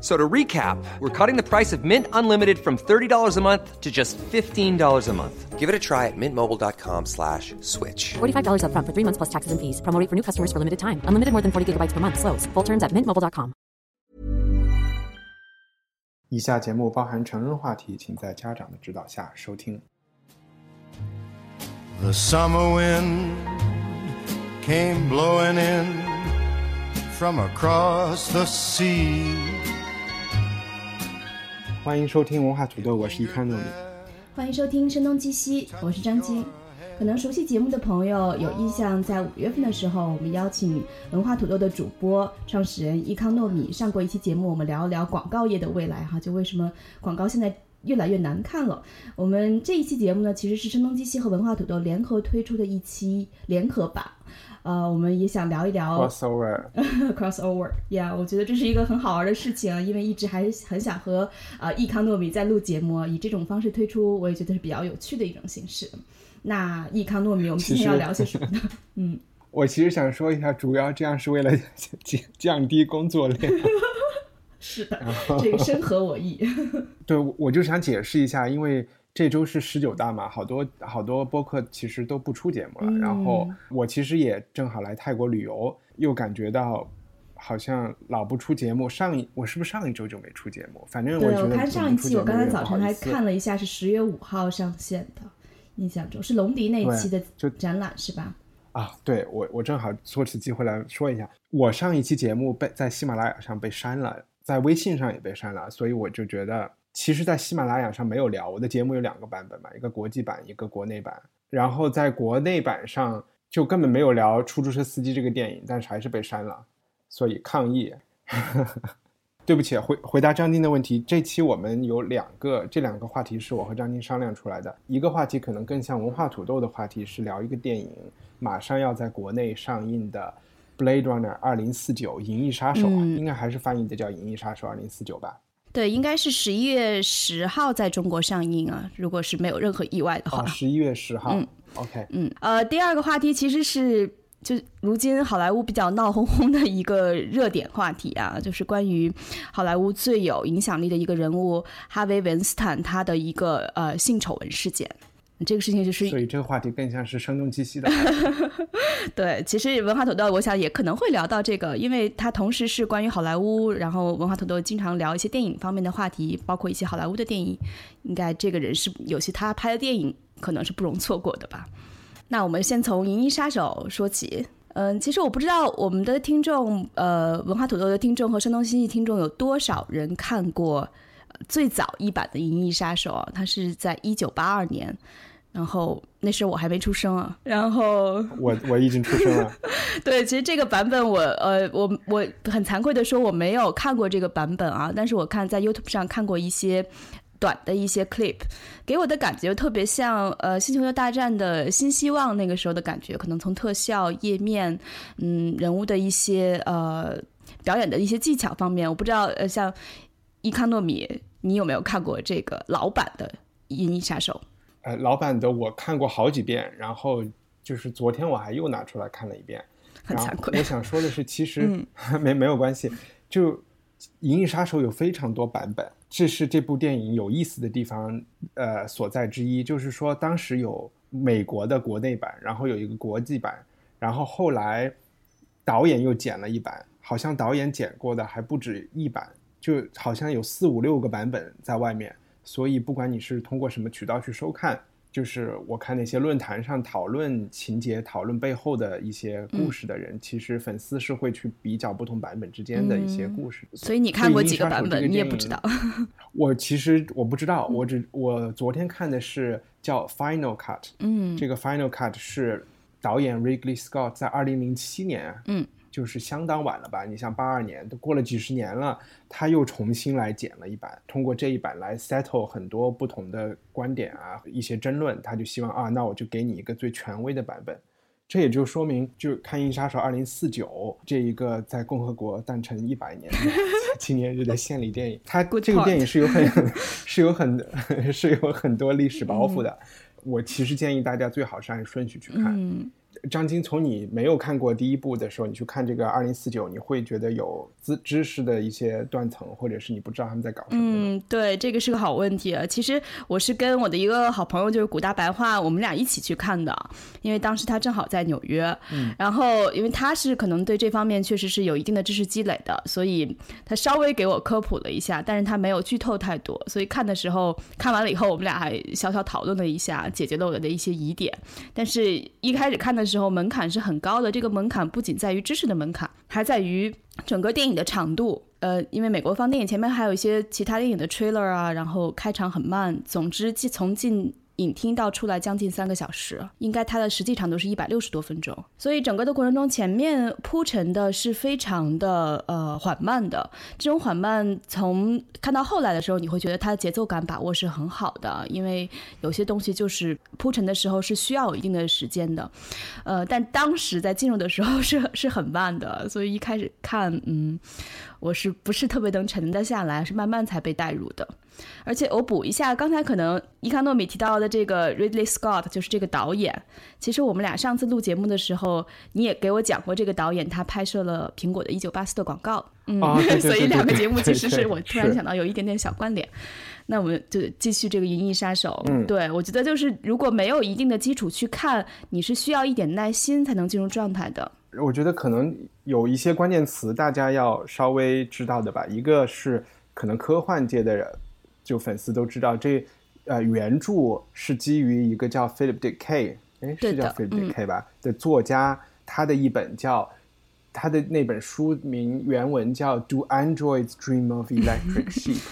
So to recap, we're cutting the price of Mint Unlimited from $30 a month to just $15 a month. Give it a try at mintmobile.com slash switch. $45 upfront for three months plus taxes and fees. Promo rate for new customers for limited time. Unlimited more than 40 gigabytes per month. Slows. Full terms at mintmobile.com. 以下节目包含成人话题，请在家长的指导下收听。 The summer wind came blowing in from across the sea. 欢迎收听文化土豆，我是伊康糯米。欢迎收听《声东击西》，我是张晶。可能熟悉节目的朋友有印象，在五月份的时候，我们邀请文化土豆的主播、创始人伊康糯米上过一期节目，我们聊一聊广告业的未来哈，就为什么广告现在越来越难看了。我们这一期节目呢，其实是声东击西和文化土豆联合推出的一期联合版。呃，我们也想聊一聊 crossover，crossover，yeah，我觉得这是一个很好玩的事情啊，因为一直还很想和呃易康糯米在录节目，以这种方式推出，我也觉得是比较有趣的一种形式。那易康糯米，我们今天要聊些什么呢？嗯，我其实想说一下，主要这样是为了 降降低工作量。是的，这个深合我意。对，我就想解释一下，因为这周是十九大嘛，好多好多播客其实都不出节目了。嗯然后我其实也正好来泰国旅游，又感觉到好像老不出节目。上一我是不是上一周就没出节目？反正我对，觉得我看上一期，我刚才早晨还看了。一下，是十月五号上线的，印象中是龙迪那一期的就展览是吧？啊，对我我正好说起机会来说一下，我上一期节目被在喜马拉雅上被删了，在微信上也被删了，所以我就觉得，其实，在喜马拉雅上没有聊我的节目有两个版本嘛，一个国际版，一个国内版。然后在国内版上就根本没有聊《出租车司机》这个电影，但是还是被删了，所以抗议。对不起，回回答张晶的问题，这期我们有两个，这两个话题是我和张晶商量出来的。一个话题可能更像文化土豆的话题，是聊一个电影，马上要在国内上映的《Blade Runner 二零四九：银翼杀手》啊，嗯应该还是翻译的叫《银翼杀手二零四九》吧？对，应该是十一月十号在中国上映啊，如果是没有任何意外的话。哦，十一月十号。嗯 OK，嗯，呃，第二个话题其实是就如今好莱坞比较闹哄哄的一个热点话题啊，就是关于好莱坞最有影响力的一个人物哈维·文斯坦他的一个呃性丑闻事件。这个事情就是所以这个话题更像是声东击西的。对，其实文化土豆我想也可能会聊到这个，因为它同时是关于好莱坞，然后文化土豆经常聊一些电影方面的话题，包括一些好莱坞的电影，应该这个人是有些他拍的电影可能是不容错过的吧。那我们先从《银翼杀手》说起。嗯，其实我不知道我们的听众，呃，文化土豆的听众和声东击西听众有多少人看过、呃最早一版的《银翼杀手》啊？它是在一九八二年，然后那时候我还没出生啊。然后我我已经出生了。对，其实这个版本我呃我我很惭愧的说我没有看过这个版本啊，但是我看在 YouTube 上看过一些短的一些 clip，给我的感觉特别像呃《星球大战》的新希望那个时候的感觉，可能从特效、页面，嗯，人物的一些呃表演的一些技巧方面，我不知道呃像伊康诺米，你有没有看过这个老版的《银翼杀手》？呃，老版的我看过好几遍，然后就是昨天我还又拿出来看了一遍。很惭愧我想说的是，其实、嗯 没没有关系，就《银翼杀手》有非常多版本，这是这部电影有意思的地方，呃，所在之一。就是说，当时有美国的国内版，然后有一个国际版，然后后来导演又剪了一版，好像导演剪过的还不止一版，就好像有四五六个版本在外面。所以不管你是通过什么渠道去收看，就是我看那些论坛上讨论情节、讨论背后的一些故事的人，其实粉丝是会去比较不同版本之间的一些故事。所以你看过几个版本，你也不知道。我其实我不知道，我只我昨天看的是叫 Final Cut，嗯这个 Final Cut 是导演 Ridley Scott 在二零零七年，嗯，就是相当晚了吧？你像八二年都过了几十年了，他又重新来剪了一版，通过这一版来 settle 很多不同的观点啊，一些争论，他就希望啊，那我就给你一个最权威的版本。这也就说明，就看《印杀手二零四九》这一个在共和国诞辰一百年的 纪念日的献礼电影，它这个电影是有很 是有很是有很多历史包袱的。我其实建议大家最好是按顺序去看。嗯，张晶，从你没有看过第一部的时候，你去看这个二零四九，你会觉得有知知识的一些断层，或者是你不知道他们在搞什么。嗯，对，这个是个好问题啊。其实我是跟我的一个好朋友，就是古大白话，我们俩一起去看的，因为当时他正好在纽约，嗯然后因为他是可能对这方面确实是有一定的知识积累的，所以他稍微给我科普了一下，但是他没有剧透太多，所以看的时候看完了以后，我们俩还小小讨论了一下，解决了我的一些疑点。但是一开始看的时候门槛是很高的，这个门槛不仅在于知识的门槛，还在于整个电影的长度。呃，因为美国放电影前面还有一些其他电影的 trailer 啊，然后开场很慢，总之既从进影厅到出来将近三个小时，应该它的实际长度是一百六十多分钟，所以整个的过程中前面铺陈的是非常的呃缓慢的，这种缓慢从看到后来的时候，你会觉得它的节奏感把握是很好的，因为有些东西就是铺陈的时候是需要有一定的时间的，呃，但当时在进入的时候是 是很慢的，所以一开始看，嗯，我是不是特别能沉得下来，是慢慢才被带入的。而且我补一下，刚才可能伊卡诺米提到的这个 Ridley Scott 就是这个导演。其实我们俩上次录节目的时候，你也给我讲过这个导演，他拍摄了苹果的一九八四的广告。嗯，哦对对 所以两个节目其实是我突然想到有一点点小关联。那我们就继续这个《银翼杀手》。嗯对我觉得就是如果没有一定的基础去看，你是需要一点耐心才能进入状态的。我觉得可能有一些关键词大家要稍微知道的吧。一个是可能科幻界的人，就粉丝都知道，这呃原著是基于一个叫 Philip Dick K，哎是叫 Philip 嗯。Dick K 吧、的作家，他的一本叫他的那本书名原文叫 Do Androids Dream of Electric Sheep，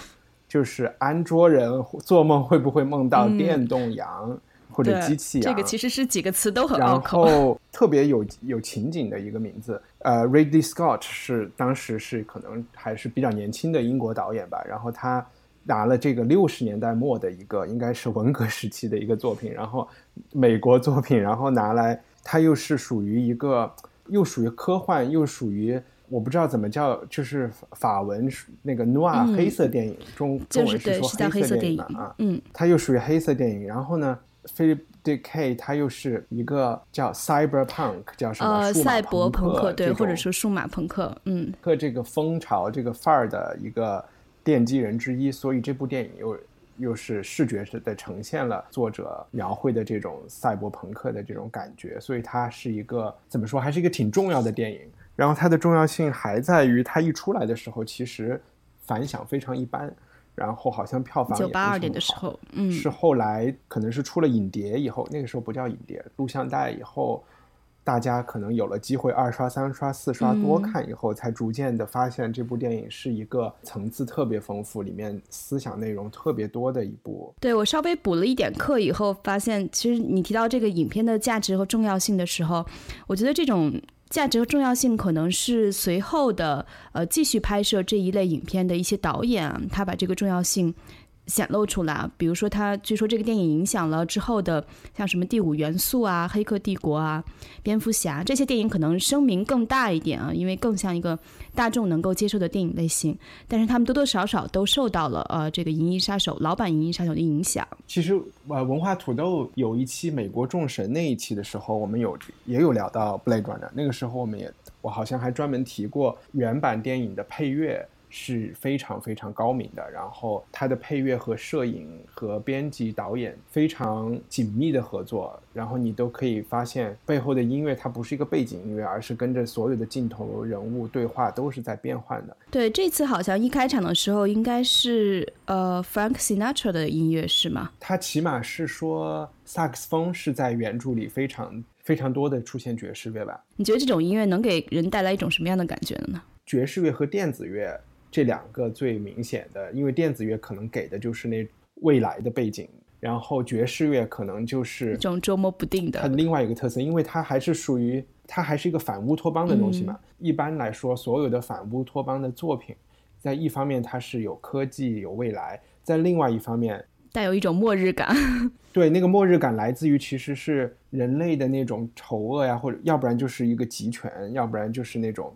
就是安卓人做梦会不会梦到嗯。电动羊、或者机器啊？这个其实是几个词都很拗然口。后特别有有情景的一个名字，呃，Ridley Scott 是当时是可能还是比较年轻的英国导演吧，然后他拿了这个六十年代末的一个应该是文革时期的一个作品，然后美国作品，然后拿来，它又是属于一个又属于科幻，又属于。我不知道怎么叫，就是法文那个 noir、嗯黑色电影，中中文是说黑色色电影啊，嗯，它又属于黑色电影。然后呢，Philip Dick K 他又是一个叫 cyberpunk，叫什么？呃，赛博朋克对，或者说数码朋克，嗯，和这个风潮、这个范儿的一个奠基人之一，所以这部电影又又是视觉的呈现了作者描绘的这种赛博朋克的这种感觉，所以它是一个怎么说，还是一个挺重要的电影。然后它的重要性还在于，它一出来的时候其实反响非常一般，然后好像票房九八二年的时候，嗯，是后来可能是出了影碟以后，那个时候不叫影碟，录像带以后，大家可能有了机会二刷、三刷、四刷多嗯看以后，才逐渐的发现这部电影是一个层次特别丰富、里面思想内容特别多的一部。对我稍微补了一点课以后，发现其实你提到这个影片的价值和重要性的时候，我觉得这种价值和重要性可能是随后的呃继续拍摄这一类影片的一些导演，他把这个重要性。显露出来，比如说他据说这个电影影响了之后的像什么《第五元素》啊、《黑客帝国》啊、《蝙蝠侠》这些电影，可能声名更大一点啊，因为更像一个大众能够接受的电影类型。但是他们多多少少都受到了呃这个《银翼杀手》老版《银翼杀手》的影响。其实呃，文化土豆有一期美国众神那一期的时候，我们有也有聊到 Blade Runner，那个时候我们也我好像还专门提过原版电影的配乐。是非常非常高明的，然后它的配乐和摄影和编辑导演非常紧密的合作，然后你都可以发现背后的音乐它不是一个背景音乐，而是跟着所有的镜头、人物对话都是在变换的。对，这次好像一开场的时候应该是呃 Frank Sinatra 的音乐是吗？它起码是说萨克斯风是在原著里非常非常多的出现爵士乐吧？你觉得这种音乐能给人带来一种什么样的感觉呢？爵士乐和电子乐。这两个最明显的，因为电子乐可能给的就是那未来的背景，然后爵士乐可能就是一种捉摸不定的。它的另外一个特色，因为它还是属于它还是一个反乌托邦的东西嘛。嗯、一般来说，所有的反乌托邦的作品，在一方面它是有科技有未来，在另外一方面，带有一种末日感。对，那个末日感来自于其实是人类的那种丑恶呀，或者要不然就是一个集权，要不然就是那种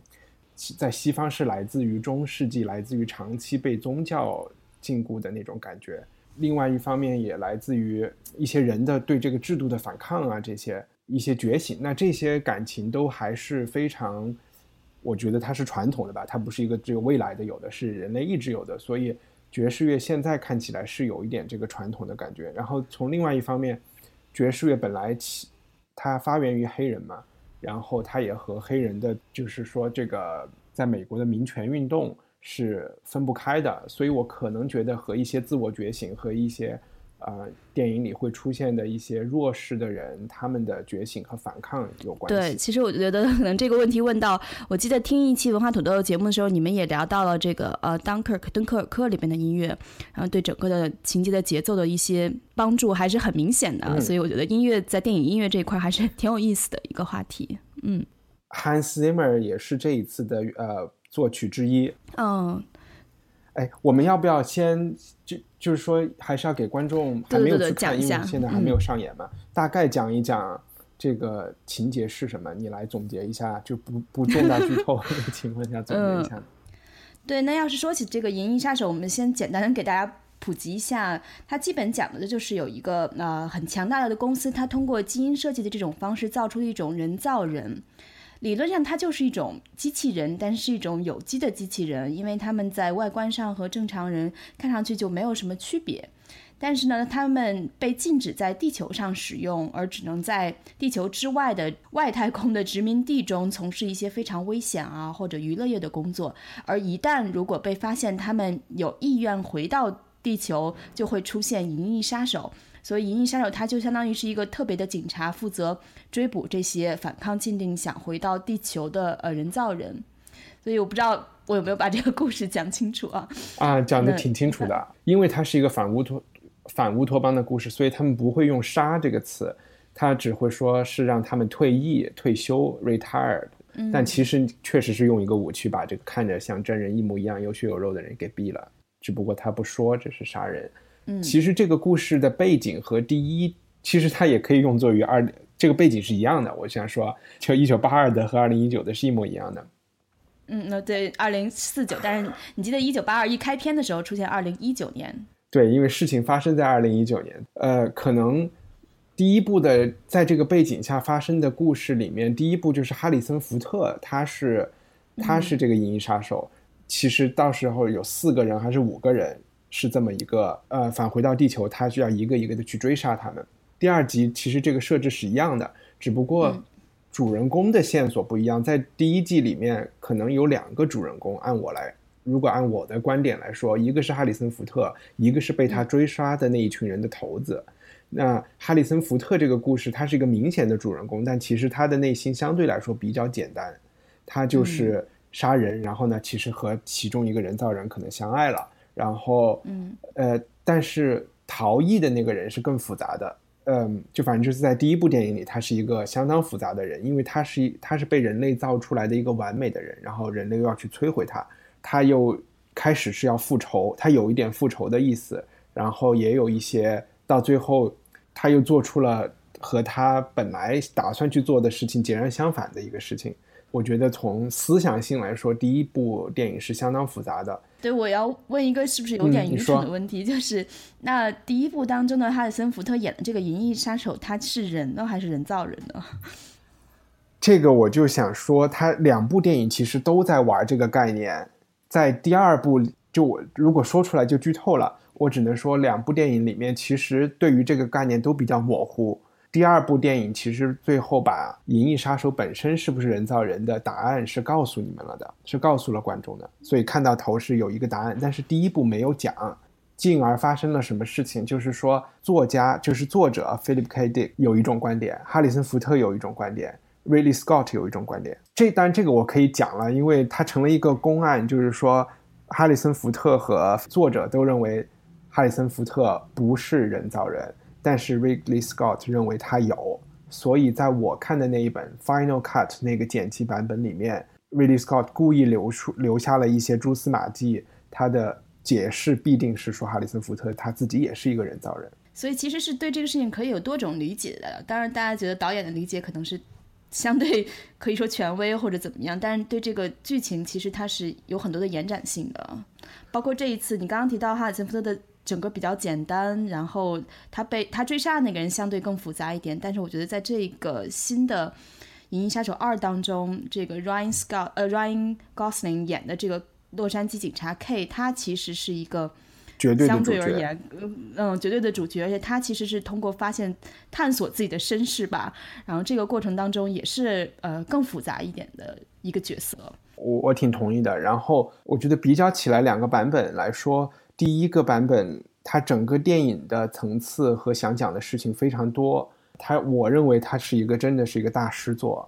在西方是来自于中世纪，来自于长期被宗教禁锢的那种感觉。另外一方面也来自于一些人的对这个制度的反抗啊，这些一些觉醒。那这些感情都还是非常，我觉得它是传统的吧，它不是一个只有未来的有的，是人类一直有的，所以。爵士乐现在看起来是有一点这个传统的感觉，然后从另外一方面，爵士乐本来起它发源于黑人嘛，然后他也和黑人的就是说这个在美国的民权运动是分不开的，所以我可能觉得和一些自我觉醒和一些。呃，电影里会出现的一些弱势的人，他们的觉醒和反抗有关系。对，其实我觉得可能这个问题问到，我记得听一期文化土豆的节目的时候，你们也聊到了这个呃，当克敦刻尔克里边的音乐，然后对整个的情节的节奏的一些帮助还是很明显的。所以我觉得音乐在电影音乐这一块还是挺有意思的一个话题。嗯，Hans Zimmer 也是这一次的呃作曲之一。嗯。哎，我们要不要先就就是说，还是要给观众还没有去看，因为现在还没有上演嘛，大概讲一讲这个情节是什么？你来总结一下，就不不重大剧透 的情况下总结一下。对，那要是说起这个《银翼杀手》，我们先简单的给大家普及一下，它基本讲的就是有一个呃很强大的公司，它通过基因设计的这种方式造出一种人造人。理论上，它就是一种机器人，但是一种有机的机器人，因为他们在外观上和正常人看上去就没有什么区别。但是呢，他们被禁止在地球上使用，而只能在地球之外的外太空的殖民地中从事一些非常危险啊或者娱乐业的工作。而一旦如果被发现他们有意愿回到地球，就会出现银翼杀手。所以，银翼杀手他就相当于是一个特别的警察，负责追捕这些反抗禁令、想回到地球的呃人造人。所以，我不知道我有没有把这个故事讲清楚啊？啊，讲的挺清楚的。因为它是一个反乌托反乌托邦的故事，所以他们不会用“杀”这个词，他只会说是让他们退役、退休 （retired）。但其实确实是用一个武器把这个看着像真人一模一样、有血有肉的人给毙了，只不过他不说这是杀人。其实这个故事的背景和第一，其实它也可以用作于二，这个背景是一样的。我想说，就一九八二的和二零一九的是一模一样的。嗯，那对，二零四九，但是你记得一九八二一开篇的时候出现二零一九年？对，因为事情发生在二零一九年。呃，可能第一部的在这个背景下发生的故事里面，第一部就是哈里森福特，他是他是这个银翼杀手。其实到时候有四个人还是五个人？是这么一个呃，返回到地球，他需要一个一个的去追杀他们。第二集其实这个设置是一样的，只不过主人公的线索不一样。在第一季里面，可能有两个主人公。按我来，如果按我的观点来说，一个是哈里森福特，一个是被他追杀的那一群人的头子。那哈里森福特这个故事，他是一个明显的主人公，但其实他的内心相对来说比较简单，他就是杀人，然后呢，其实和其中一个人造人可能相爱了。然后，嗯，呃，但是逃逸的那个人是更复杂的，嗯，就反正就是在第一部电影里，他是一个相当复杂的人，因为他是他是被人类造出来的一个完美的人，然后人类又要去摧毁他，他又开始是要复仇，他有一点复仇的意思，然后也有一些到最后，他又做出了和他本来打算去做的事情截然相反的一个事情。我觉得从思想性来说，第一部电影是相当复杂的。对，我要问一个是不是有点愚蠢的问题，就是那第一部当中的哈里森福特演的这个银翼杀手，他是人呢还是人造人呢？这个我就想说，他两部电影其实都在玩这个概念。在第二部，就我如果说出来就剧透了，我只能说两部电影里面其实对于这个概念都比较模糊。第二部电影其实最后把《银翼杀手》本身是不是人造人的答案是告诉你们了的，是告诉了观众的，所以看到头是有一个答案，但是第一部没有讲，进而发生了什么事情？就是说，作家就是作者 Philip K. Dick 有一种观点，哈里森福特有一种观点，Ridley Scott 有一种观点。这当然这个我可以讲了，因为它成了一个公案，就是说，哈里森福特和作者都认为哈里森福特不是人造人。但是 Ridley Scott 认为他有，所以在我看的那一本 Final Cut 那个剪辑版本里面，Ridley Scott 故意留出留下了一些蛛丝马迹，他的解释必定是说哈里森福特他自己也是一个人造人。所以其实是对这个事情可以有多种理解的。当然，大家觉得导演的理解可能是相对可以说权威或者怎么样，但是对这个剧情其实它是有很多的延展性的。包括这一次你刚刚提到哈里森福特的整个比较简单，然后他被他追杀的那个人相对更复杂一点。但是我觉得在这个新的《银翼杀手二》当中，这个 Ryan Scott 呃 Ryan Gosling 演的这个洛杉矶警察 K，他其实是一个。绝对相对而言，嗯嗯，绝对的主角，而且他其实是通过发现、探索自己的身世吧，然后这个过程当中也是呃更复杂一点的一个角色。我我挺同意的。然后我觉得比较起来两个版本来说，第一个版本它整个电影的层次和想讲的事情非常多，它我认为它是一个真的是一个大师作。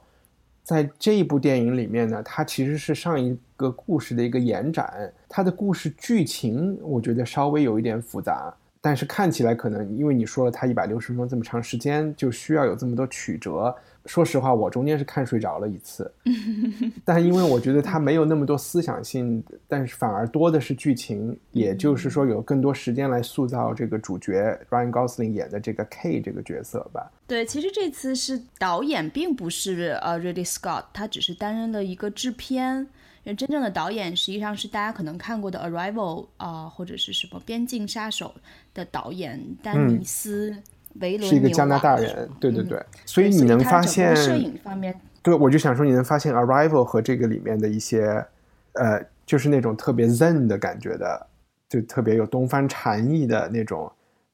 在这一部电影里面呢，它其实是上一个故事的一个延展。它的故事剧情，我觉得稍微有一点复杂，但是看起来可能因为你说了它一百六十分钟这么长时间，就需要有这么多曲折。说实话，我中间是看睡着了一次，但因为我觉得它没有那么多思想性，但是反而多的是剧情，也就是说有更多时间来塑造这个主角 Ryan Gosling 演的这个 K 这个角色吧。对，其实这次是导演，并不是呃 Ridley Scott，他只是担任了一个制片，因为真正的导演实际上是大家可能看过的 Arrival 啊、或者是什么边境杀手的导演丹尼斯。维伦是一个加拿大人，对对嗯对，所以你能发现摄影方面，对，我就想说，你能发现《Arrival》和这个里面的一些，呃，就是那种特别 Zen 的感觉的，就特别有东方禅意的那种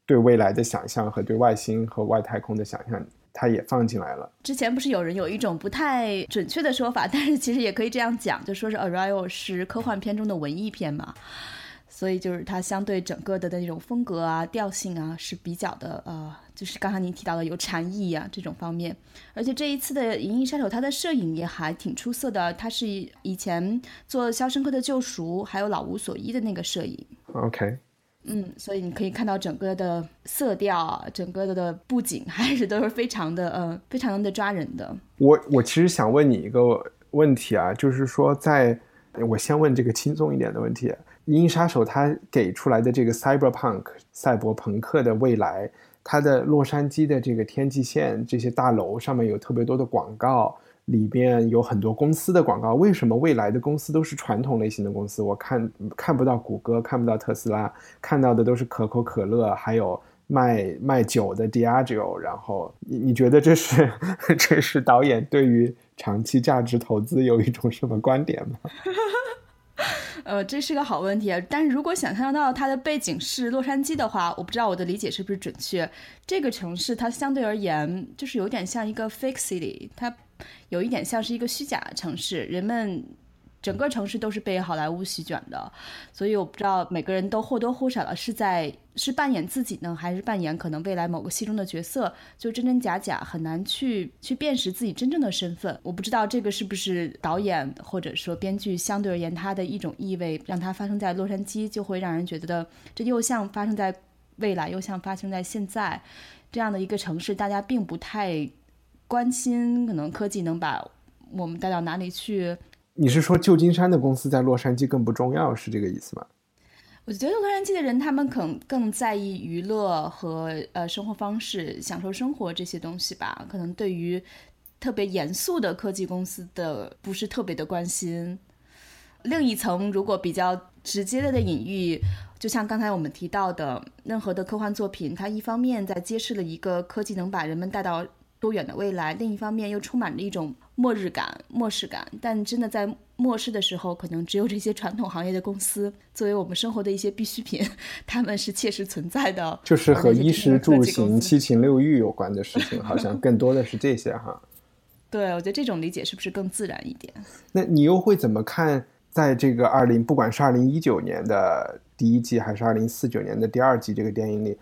对未来的想象和对外星和外太空的想象，它也放进来了。之前不是有人有一种不太准确的说法，但是其实也可以这样讲，就说是《Arrival》是科幻片中的文艺片嘛，所以就是它相对整个的那种风格啊、调性啊是比较的呃，就是刚才您提到的有禅意啊这种方面。而且这一次的《银翼杀手》，它的摄影也还挺出色的，它是以前做《肖申克的救赎》还有《老无所依》的那个摄影。OK，嗯，所以你可以看到整个的色调，整个的布景还是都是非常的呃，非常的抓人的。我我其实想问你一个问题啊，就是说在，我先问这个轻松一点的问题，《银翼杀手》它给出来的这个 cyberpunk 赛博朋克的未来，它的洛杉矶的这个天际线这些大楼上面有特别多的广告，里边有很多公司的广告。为什么未来的公司都是传统类型的公司？我看看不到谷歌，看不到特斯拉，看到的都是可口可乐，还有卖卖酒的 Diageo。然后你你觉得这是 这是导演对于长期价值投资有一种什么观点吗？呃，这是个好问题。但是如果想象到它的背景是洛杉矶的话，我不知道我的理解是不是准确。这个城市它相对而言就是有点像一个 fake city，它有一点像是一个虚假的城市，人们。整个城市都是被好莱坞席卷的，所以我不知道每个人都或多或少的是在是扮演自己呢，还是扮演可能未来某个戏中的角色，就真真假假，很难去去辨识自己真正的身份。我不知道这个是不是导演或者说编剧相对而言他的一种意味，让它发生在洛杉矶，就会让人觉得这又像发生在未来，又像发生在现在这样的一个城市，大家并不太关心，可能科技能把我们带到哪里去。你是说旧金山的公司在洛杉矶更不重要，是这个意思吗？我觉得洛杉矶的人，他们可能更在意娱乐和呃生活方式、享受生活这些东西吧。可能对于特别严肃的科技公司的不是特别的关心。另一层，如果比较直接的隐喻，就像刚才我们提到的，任何的科幻作品，它一方面在揭示了一个科技能把人们带到多远的未来，另一方面又充满着一种末日感、末世感。但真的在末世的时候，可能只有这些传统行业的公司，作为我们生活的一些必需品，他们是切实存在的。就是和衣食住行、七情六欲有关的事情，好像更多的是这些哈。对，我觉得这种理解是不是更自然一点？那你又会怎么看？在这个二零，不管是二零一九年的第一季，还是二零四九年的第二季，这个电影里，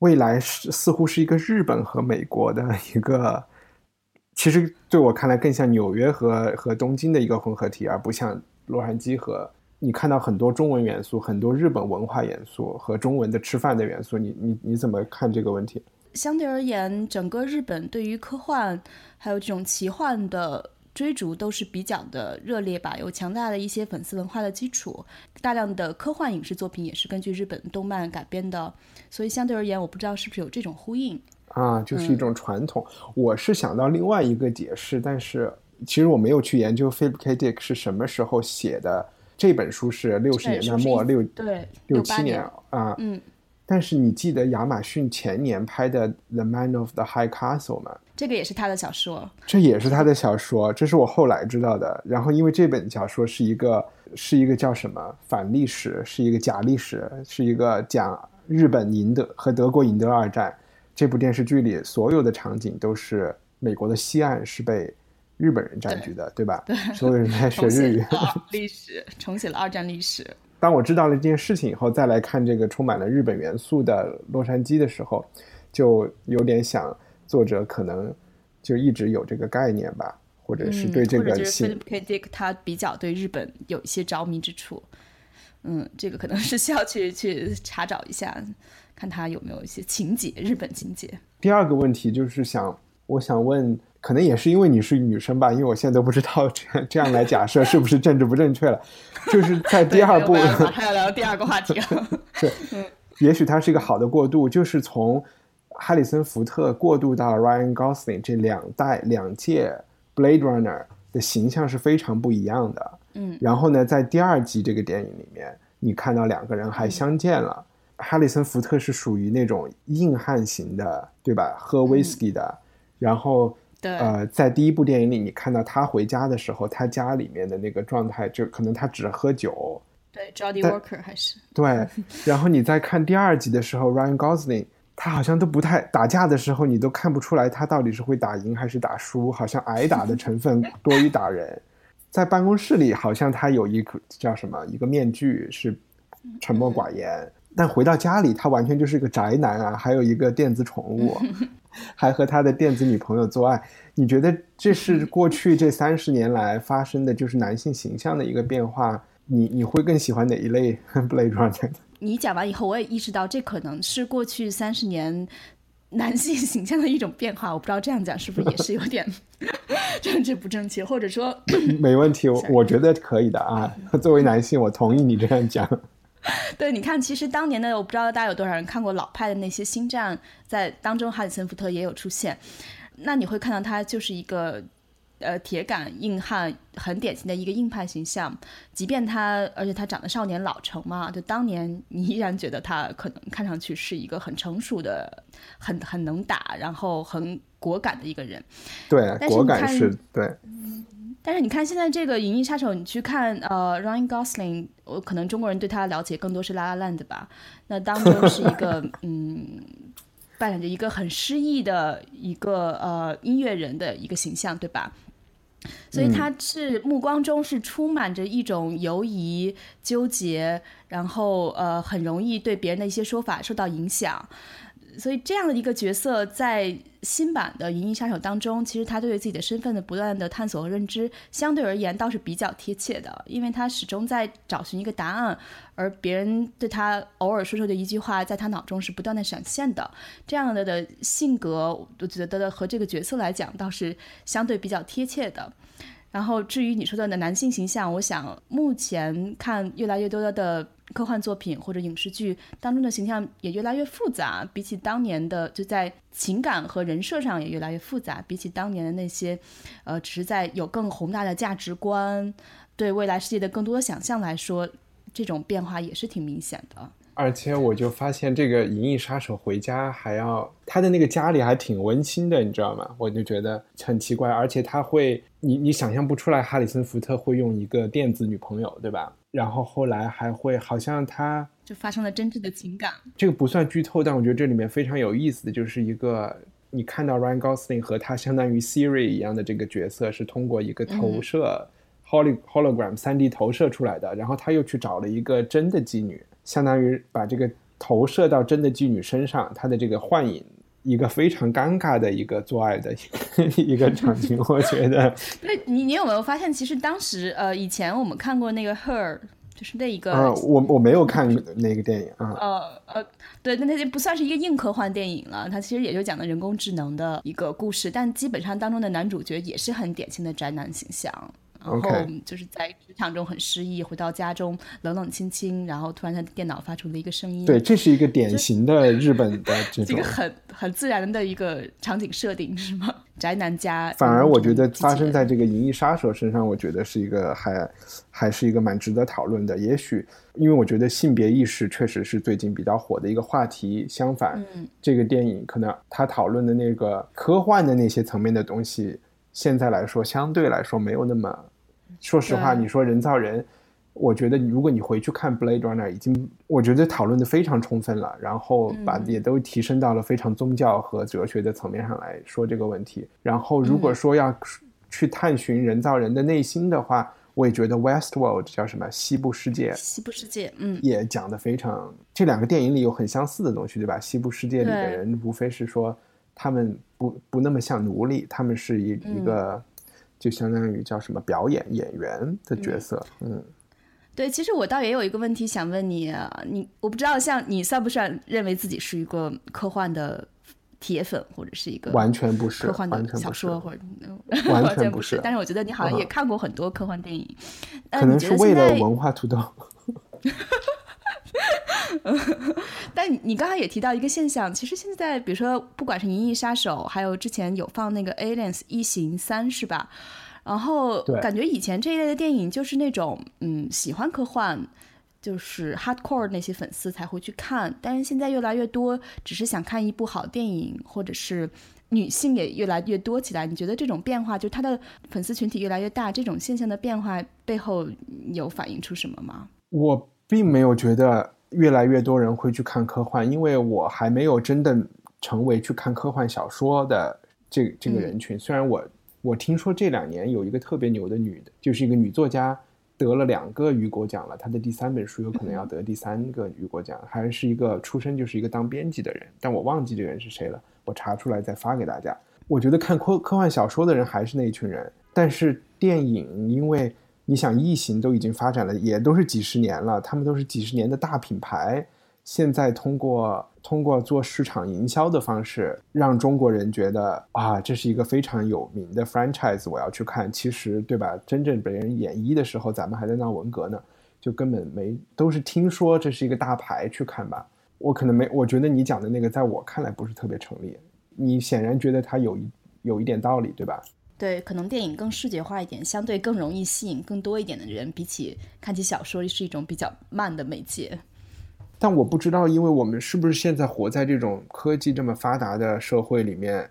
未来是似乎是一个日本和美国的一个，其实对我看来更像纽约和和东京的一个混合体，而不像洛杉矶和。你看到很多中文元素，很多日本文化元素和中文的吃饭的元素，你你你怎么看这个问题？相对而言，整个日本对于科幻还有这种奇幻的追逐都是比较的热烈吧，有强大的一些粉丝文化的基础，大量的科幻影视作品也是根据日本动漫改编的，所以相对而言，我不知道是不是有这种呼应。啊，就是一种传统。我是想到另外一个解释，但是其实我没有去研究 Philip K. Dick 是什么时候写的。这本书是六十年代末六对六七年啊，嗯。但是你记得亚马逊前年拍的《The Man of the High Castle》吗？这个也是他的小说，这也是他的小说，这是我后来知道的。然后因为这本小说是一个是一个叫什么反历史，是一个假历史，是一个讲日本赢得和德国赢得二战。这部电视剧里所有的场景都是美国的西岸是被日本人占据的，对吧？对，所有人在学日语。历史重写了二战历史。当我知道了这件事情以后，再来看这个充满了日本元素的洛杉矶的时候，就有点想作者可能就一直有这个概念吧，或者是对这个。或者是 Philip K. Dick 他比较对日本有一些着迷之处。嗯，这个可能是需要去去查找一下。看他有没有一些情节，日本情节。第二个问题就是想，我想问，可能也是因为你是女生吧，因为我现在都不知道这样这样来假设是不是政治不正确了。就是在第二部，还要聊第二个话题。对，也许它是一个好的过渡，就是从哈里森福特过渡到 Ryan Gosling 这两代两届 Blade Runner 的形象是非常不一样的。嗯，然后呢，在第二集这个电影里面，你看到两个人还相见了。哈里森福特是属于那种硬汉型的，对吧？喝威士忌的，然后，呃，在第一部电影里，你看到他回家的时候，他家里面的那个状态，就可能他只喝酒。对，Jody Walker 还是对。然后你在看第二集的时候，Ryan Gosling 他好像都不太打架的时候，你都看不出来他到底是会打赢还是打输，好像挨打的成分多于打人。在办公室里，好像他有一个叫什么一个面具，是沉默寡言。但回到家里，他完全就是一个宅男啊！还有一个电子宠物，还和他的电子女朋友做爱。你觉得这是过去这三十年来发生的就是男性形象的一个变化？你你会更喜欢哪一类 Blade Runner？你讲完以后，我也意识到这可能是过去三十年 男性形象的一种变化。我不知道这样讲是不是也是有点 政治不正确，或者说没问题，我我觉得可以的啊。作为男性，我同意你这样讲。对，你看，其实当年的我不知道大家有多少人看过老派的那些星战，在当中哈里森福特也有出现。那你会看到他就是一个呃铁杆硬汉，很典型的一个硬派形象。即便他，而且他长得少年老成嘛，就当年你依然觉得他可能看上去是一个很成熟的、很很能打，然后很果敢的一个人。对，果敢是对。但是你看现在这个《银翼杀手》，你去看呃，Ryan Gosling，我可能中国人对他的了解更多是《La La Land》吧。那当中是一个 嗯，扮演着一个很失意的一个呃音乐人的一个形象，对吧？所以他是目光中是充满着一种犹疑、纠结，然后呃，很容易对别人的一些说法受到影响。所以这样的一个角色，在新版的《银翼杀手》当中，其实他对于自己的身份的不断的探索和认知，相对而言倒是比较贴切的，因为他始终在找寻一个答案，而别人对他偶尔说出的一句话，在他脑中是不断的闪现的。这样的的性格，我觉得和这个角色来讲，倒是相对比较贴切的。然后至于你说的的男性形象，我想目前看越来越多的。科幻作品或者影视剧当中的形象也越来越复杂，比起当年的就在情感和人设上也越来越复杂，比起当年的那些，呃，只是在有更宏大的价值观、对未来世界的更多的想象来说，这种变化也是挺明显的。而且我就发现这个《银翼杀手》回家还要他的那个家里还挺温馨的，你知道吗？我就觉得很奇怪，而且他会，你你想象不出来哈里森福特会用一个电子女朋友，对吧？然后后来还会好像他就发生了真挚的情感。这个不算剧透，但我觉得这里面非常有意思的就是一个你看到 Ryan Gosling 和他相当于 Siri 一样的这个角色是通过一个投射 holo hologram 三 D 投射出来的，然后他又去找了一个真的妓女。相当于把这个投射到真的妓女身上，他的这个幻影，一个非常尴尬的一个做爱的一个 场景，我觉得。对你，你有没有发现，其实当时呃，以前我们看过那个《Her》就是那一个。啊，我我没有看那个电影啊。呃呃，对，那那就不算是一个硬科幻电影了，它其实也就讲的人工智能的一个故事，但基本上当中的男主角也是很典型的宅男形象。然后就是在职场中很失意，回到家中冷冷清清，然后突然他的电脑发出了一个声音。对，这是一个典型的日本的 这个很很自然的一个场景设定，是吗？宅男家。反而我觉得发生在这个《银翼杀手》身上，我觉得是一个还还是一个蛮值得讨论的。也许因为我觉得性别意识确实是最近比较火的一个话题。相反，这个电影可能他讨论的那个科幻的那些层面的东西。现在来说，相对来说没有那么。说实话，你说人造人，我觉得如果你回去看《Blade Runner》，已经我觉得讨论的非常充分了，然后把也都提升到了非常宗教和哲学的层面上来说这个问题。然后如果说要去探寻人造人的内心的话，我也觉得《West World》叫什么《西部世界》？西部世界，嗯，也讲的非常。这两个电影里有很相似的东西，对吧？《西部世界》里的人无非是说。他们不不那么像奴隶，他们是一一个，就相当于叫什么表演演员的角色。嗯，对，其实我倒也有一个问题想问你，你我不知道，像你算不算认为自己是一个科幻的铁粉，或者是一个完全不是科幻的小说，或者完全不 是。但是我觉得你好像也看过很多科幻电影，可能是为了文化土豆。但你刚才也提到一个现象，其实现在比如说，不管是《银翼杀手》，还有之前有放那个《Aliens 异形三》，是吧？然后感觉以前这一类的电影就是那种嗯，喜欢科幻，就是 hardcore 那些粉丝才会去看。但是现在越来越多，只是想看一部好电影，或者是女性也越来越多起来。你觉得这种变化，就他的粉丝群体越来越大，这种现象的变化背后有反映出什么吗？我并没有觉得。越来越多人会去看科幻，因为我还没有真的成为去看科幻小说的这这个人群。虽然我我听说这两年有一个特别牛的女的，就是一个女作家得了两个雨果奖了，她的第三本书有可能要得第三个雨果奖，还是一个出身就是一个当编辑的人，但我忘记这个人是谁了，我查出来再发给大家。我觉得看科科幻小说的人还是那一群人，但是电影因为。你想，异形都已经发展了，也都是几十年了，他们都是几十年的大品牌。现在通过通过做市场营销的方式，让中国人觉得啊，这是一个非常有名的 franchise，我要去看。其实，对吧？真正被人演绎的时候，咱们还在闹文革呢，就根本没都是听说这是一个大牌去看吧。我可能没，我觉得你讲的那个，在我看来不是特别成立。你显然觉得它有一有一点道理，对吧？对，可能电影更视觉化一点，相对更容易吸引更多一点的人，比起看起小说是一种比较慢的媒介。但我不知道，因为我们是不是现在活在这种科技这么发达的社会里面，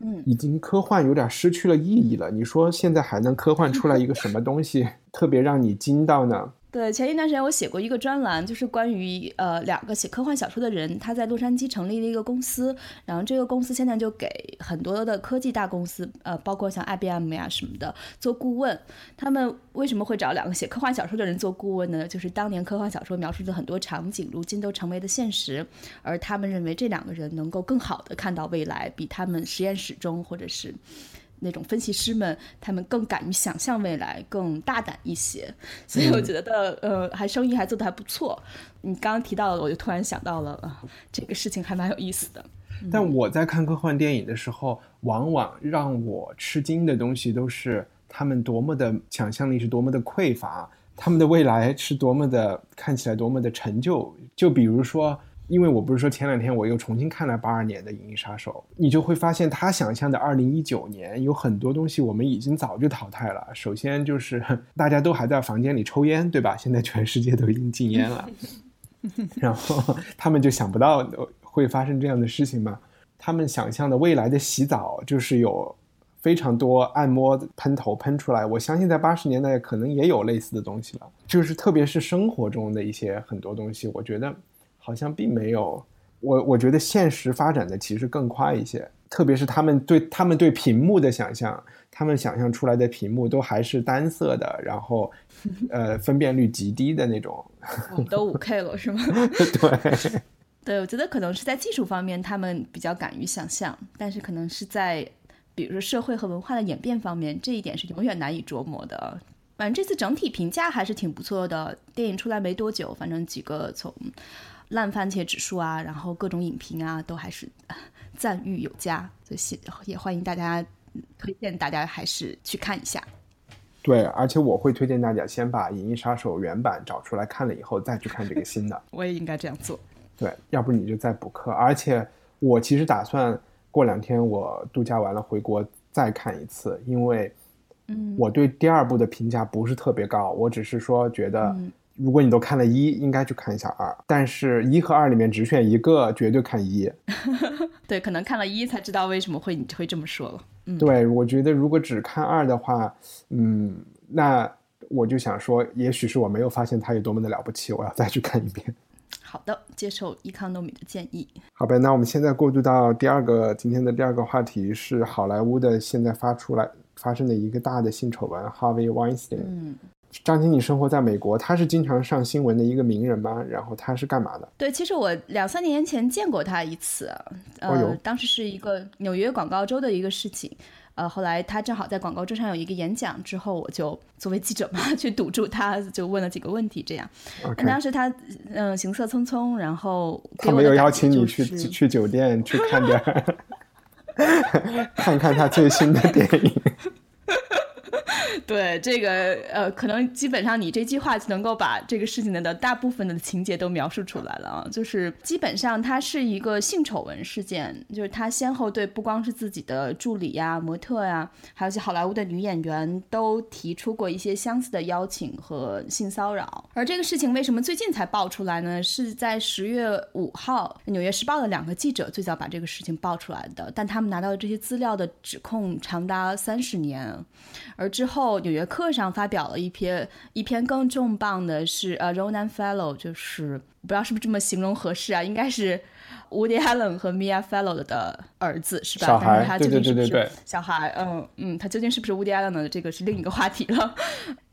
嗯，已经科幻有点失去了意义了。你说现在还能科幻出来一个什么东西，特别让你惊到呢？对，前一段时间我写过一个专栏，就是关于呃两个写科幻小说的人，他在洛杉矶成立了一个公司，然后这个公司现在就给很多的科技大公司，呃，包括像 IBM 呀什么的做顾问。他们为什么会找两个写科幻小说的人做顾问呢？就是当年科幻小说描述的很多场景，如今都成为了现实，而他们认为这两个人能够更好的看到未来，比他们实验室中或者是。那种分析师们，他们更敢于想象未来，更大胆一些，所以我觉得，呃，还生意还做得还不错。你刚刚提到了，我就突然想到了，啊，这个事情还蛮有意思的。但我在看科幻电影的时候，往往让我吃惊的东西都是他们多么的想象力是多么的匮乏，他们的未来是多么的看起来多么的陈旧。就比如说。因为我不是说前两天我又重新看了八二年的《银翼杀手》，你就会发现他想象的二零一九年有很多东西我们已经早就淘汰了。首先就是 大家都还在房间里抽烟，对吧？现在全世界都已经禁烟了，然后 他们就想不到会发生这样的事情嘛。他们想象的未来的洗澡就是有非常多按摩喷头喷出来，我相信在八十年代可能也有类似的东西了。就是特别是生活中的一些很多东西，我觉得。好像并没有，我我觉得现实发展的其实更快一些，特别是他们对他们对屏幕的想象，他们想象出来的屏幕都还是单色的，然后，呃，分辨率极低的那种。都五 K 了是吗？对，对，我觉得可能是在技术方面他们比较敢于想象，但是可能是在比如说社会和文化的演变方面，这一点是永远难以琢磨的。反正这次整体评价还是挺不错的。电影出来没多久，反正几个从烂番茄指数啊，然后各种影评啊，都还是 赞誉有加。所以也欢迎大家推荐大家还是去看一下。对，而且我会推荐大家先把《银翼杀手》原版找出来看了以后，再去看这个新的。我也应该这样做。对，要不你就再补课。而且我其实打算过两天我度假完了回国再看一次，因为。我对第二部的评价不是特别高，我只是说觉得，如果你都看了一，应该去看一下二。但是一和二里面只选一个，绝对看一。对，可能看了一才知道为什么会你会这么说了。嗯，对，我觉得如果只看二的话，嗯，那我就想说，也许是我没有发现它有多么的了不起，我要再去看一遍。好的，接受伊康糯米的建议。好呗，那我们现在过渡到第二个今天的第二个话题是好莱坞的现在发出来。发生的一个大的性丑闻，Harvey Weinstein。嗯，张晶，你生活在美国，他是经常上新闻的一个名人吗？然后他是干嘛的？对，其实我两三年前见过他一次，呃，当时是一个纽约广告周的一个事情，呃，后来他正好在广告周上有一个演讲，之后我就作为记者嘛，去堵住他，就问了几个问题，这样。当时他嗯行色匆匆，然后他没有邀请你去去酒店去看点。看看他最新的电影。对这个呃，可能基本上你这句话就能够把这个事情的大部分的情节都描述出来了啊。就是基本上它是一个性丑闻事件，就是他先后对不光是自己的助理呀、模特呀，还有一些好莱坞的女演员都提出过一些相似的邀请和性骚扰。而这个事情为什么最近才爆出来呢？是在十月五号，《纽约时报》的两个记者最早把这个事情爆出来的，但他们拿到的这些资料的指控长达三十年，而之后。纽约客上发表了一篇一篇更重磅的是呃，Ronan Fellow，就是不知道是不是这么形容合适啊？应该是 Woody Allen 和 Mia Fellow 的儿子是吧？小孩，对对对对对，小孩，嗯嗯，他究竟是不是 Woody Allen 的这个是另一个话题了。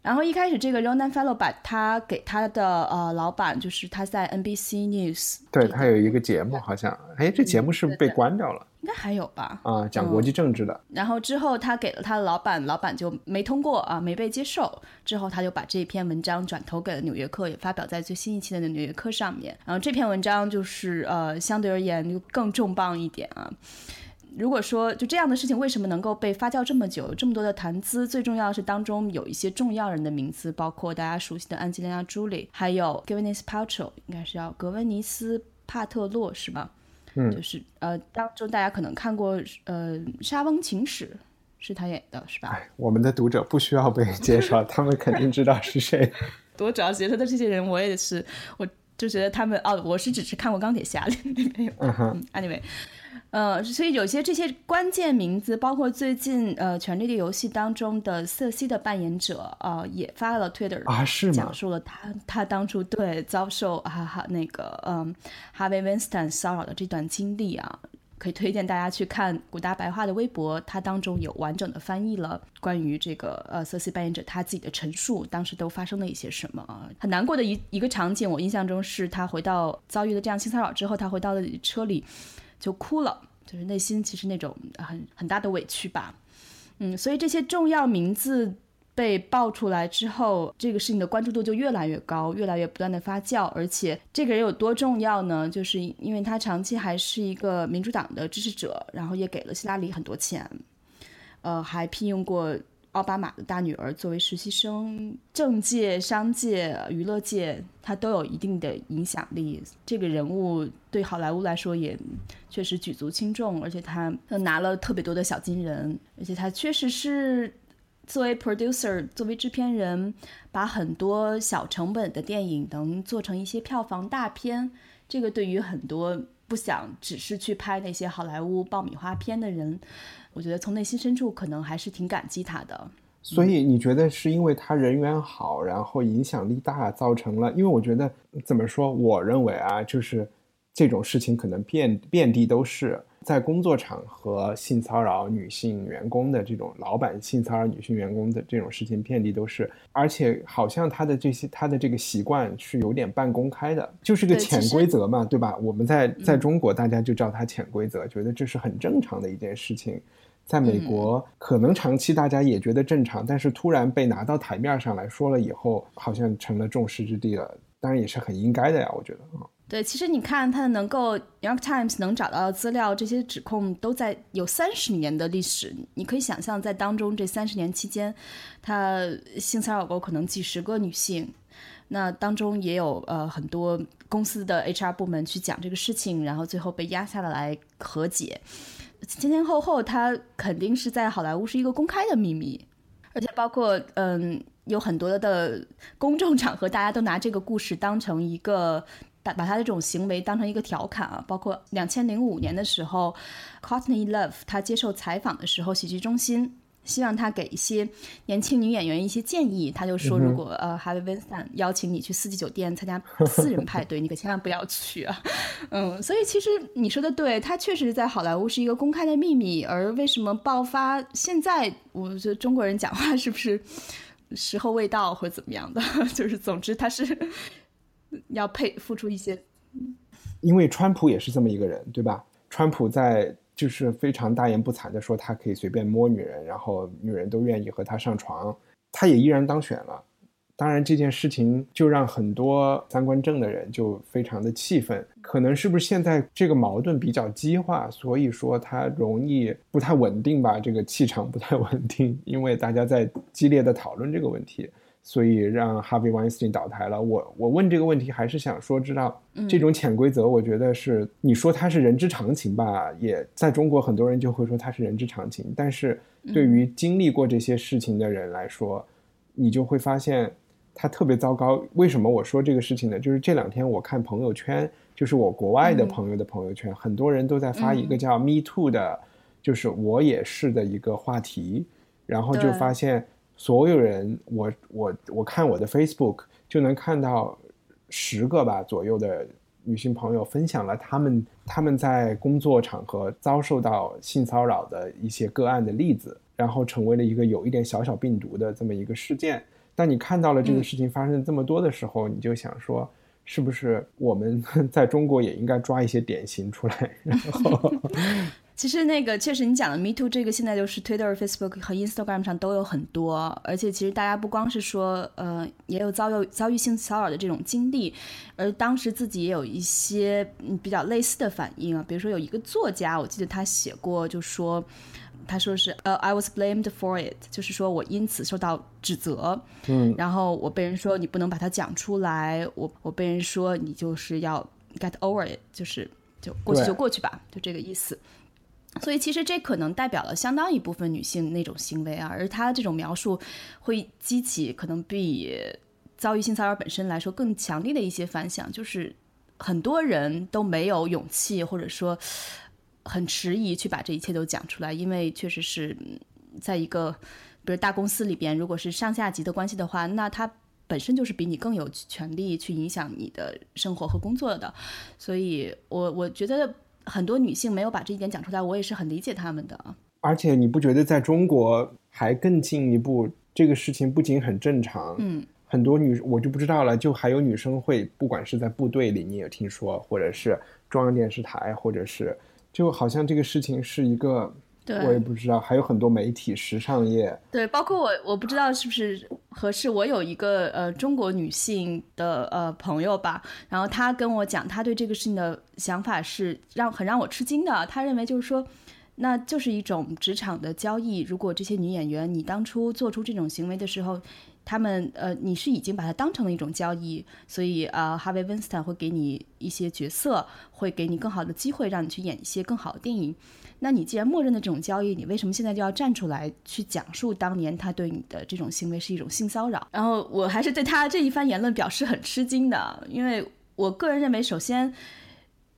然后一开始这个 Ronan Fellow 把他给他的呃老板，就是他在 NBC News，对他有一个节目，好像，哎，这节目是不是被关掉了？应该还有吧？啊，讲国际政治的。然后之后他给了他的老板，老板就没通过啊，没被接受。之后他就把这篇文章转投给了《纽约客》，也发表在最新一期的《纽约客》上面。然后这篇文章就是呃，相对而言就更重磅一点啊。如果说就这样的事情为什么能够被发酵这么久，这么多的谈资？最重要的是当中有一些重要人的名字，包括大家熟悉的安吉丽娜·朱莉，还有 g 格 n 尼斯·帕特洛，应该是叫格温尼斯·帕特洛是吧？嗯，就是呃，当中大家可能看过呃《沙翁情史》，是他演的，是吧？哎，我们的读者不需要被介绍，他们肯定知道是谁。我主要觉得这些人，我也是，我就觉得他们哦，我是只是看过《钢铁侠》里面有。嗯哼，Anyway。呃，所以有些这些关键名字，包括最近呃《权力的游戏》当中的瑟西的扮演者，呃，也发了 Twitter 啊，是吗？讲述了他他当初对遭受哈哈那个嗯哈维·温斯坦骚扰的这段经历啊，可以推荐大家去看古大白话的微博，他当中有完整的翻译了关于这个呃瑟西扮演者他自己的陈述，当时都发生了一些什么。很难过的一一个场景，我印象中是他回到遭遇了这样性骚扰之后，他回到了车里。就哭了，就是内心其实那种很很大的委屈吧，嗯，所以这些重要名字被爆出来之后，这个事情的关注度就越来越高，越来越不断的发酵，而且这个人有多重要呢？就是因为他长期还是一个民主党的支持者，然后也给了希拉里很多钱，呃，还聘用过。奥巴马的大女儿作为实习生，政界、商界、娱乐界，她都有一定的影响力。这个人物对好莱坞来说也确实举足轻重，而且她拿了特别多的小金人，而且她确实是作为 producer，作为制片人，把很多小成本的电影能做成一些票房大片。这个对于很多不想只是去拍那些好莱坞爆米花片的人。我觉得从内心深处可能还是挺感激他的，所以你觉得是因为他人缘好，然后影响力大，造成了？因为我觉得怎么说，我认为啊，就是这种事情可能遍遍地都是。在工作场合性骚扰女性员工的这种老板性骚扰女性员工的这种事情遍地都是，而且好像他的这些他的这个习惯是有点半公开的，就是个潜规则嘛，对吧？我们在在中国大家就叫他潜规则，觉得这是很正常的一件事情。在美国可能长期大家也觉得正常，但是突然被拿到台面上来说了以后，好像成了众矢之的了。当然也是很应该的呀，我觉得啊。对，其实你看，它能够《New York Times》能找到的资料，这些指控都在有三十年的历史。你可以想象，在当中这三十年期间，他性骚扰过可能几十个女性。那当中也有呃很多公司的 HR 部门去讲这个事情，然后最后被压下来和解。前前后后，他肯定是在好莱坞是一个公开的秘密，而且包括嗯有很多的公众场合，大家都拿这个故事当成一个。把把他这种行为当成一个调侃啊，包括两千零五年的时候，Courtney Love 他接受采访的时候，喜剧中心希望他给一些年轻女演员一些建议，他就说，如果呃 Harvey Weinstein 邀请你去四季酒店参加私人派对，你可千万不要去啊。嗯，所以其实你说的对，他确实在好莱坞是一个公开的秘密，而为什么爆发？现在我觉得中国人讲话是不是时候未到，或者怎么样的？就是总之他是。要配付出一些，因为川普也是这么一个人，对吧？川普在就是非常大言不惭的说他可以随便摸女人，然后女人都愿意和他上床，他也依然当选了。当然这件事情就让很多三观正的人就非常的气愤，可能是不是现在这个矛盾比较激化，所以说他容易不太稳定吧？这个气场不太稳定，因为大家在激烈的讨论这个问题。所以让 Harvey Weinstein 倒台了。我我问这个问题，还是想说，知道这种潜规则，我觉得是你说它是人之常情吧？也在中国，很多人就会说它是人之常情。但是对于经历过这些事情的人来说，你就会发现它特别糟糕。为什么我说这个事情呢？就是这两天我看朋友圈，就是我国外的朋友的朋友圈，很多人都在发一个叫 “Me Too” 的，就是我也是的一个话题，然后就发现。所有人，我我我看我的 Facebook 就能看到十个吧左右的女性朋友分享了他们他们在工作场合遭受到性骚扰的一些个案的例子，然后成为了一个有一点小小病毒的这么一个事件。当你看到了这个事情发生这么多的时候，你就想说，是不是我们 在中国也应该抓一些典型出来，然后。其实那个确实，你讲的 Me Too 这个现在就是 Twitter、Facebook 和 Instagram 上都有很多，而且其实大家不光是说，呃，也有遭遇遭遇性骚扰的这种经历，而当时自己也有一些比较类似的反应啊。比如说有一个作家，我记得他写过，就说他说是呃，I was blamed for it，就是说我因此受到指责，嗯，然后我被人说你不能把它讲出来，我我被人说你就是要 get over it，就是就过去就过去吧，就这个意思。所以其实这可能代表了相当一部分女性那种行为啊，而她这种描述会激起可能比遭遇性骚扰本身来说更强烈的一些反响，就是很多人都没有勇气或者说很迟疑去把这一切都讲出来，因为确实是在一个比如大公司里边，如果是上下级的关系的话，那他本身就是比你更有权利去影响你的生活和工作的，所以我我觉得。很多女性没有把这一点讲出来，我也是很理解她们的。而且你不觉得在中国还更进一步，这个事情不仅很正常，嗯，很多女我就不知道了，就还有女生会，不管是在部队里，你也听说，或者是中央电视台，或者是，就好像这个事情是一个。我也不知道，还有很多媒体、时尚业，对，包括我，我不知道是不是合适。我有一个呃中国女性的呃朋友吧，然后她跟我讲，她对这个事情的想法是让很让我吃惊的。她认为就是说，那就是一种职场的交易。如果这些女演员你当初做出这种行为的时候，他们呃你是已经把它当成了一种交易，所以啊，哈维·温斯坦会给你一些角色，会给你更好的机会，让你去演一些更好的电影。那你既然默认的这种交易，你为什么现在就要站出来去讲述当年他对你的这种行为是一种性骚扰？然后我还是对他这一番言论表示很吃惊的，因为我个人认为，首先，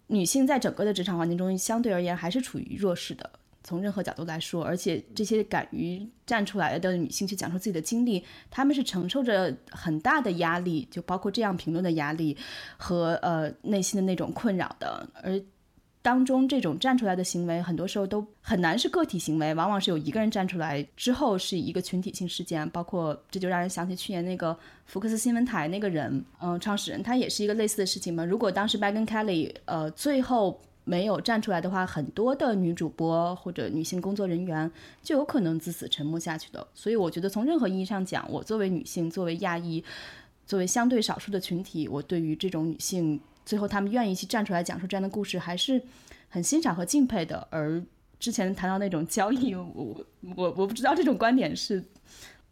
女性在整个的职场环境中相对而言还是处于弱势的，从任何角度来说，而且这些敢于站出来的女性去讲述自己的经历，她们是承受着很大的压力，就包括这样评论的压力和呃内心的那种困扰的，而。当中这种站出来的行为，很多时候都很难是个体行为，往往是有一个人站出来之后是一个群体性事件。包括这就让人想起去年那个福克斯新闻台那个人，嗯，创始人他也是一个类似的事情嘛。如果当时 Meghan Kelly 呃最后没有站出来的话，很多的女主播或者女性工作人员就有可能自此沉默下去的。所以我觉得从任何意义上讲，我作为女性，作为亚裔，作为相对少数的群体，我对于这种女性最后她们愿意去站出来讲述这样的故事，还是很欣赏和敬佩的。而之前谈到那种交易，我我我不知道这种观点是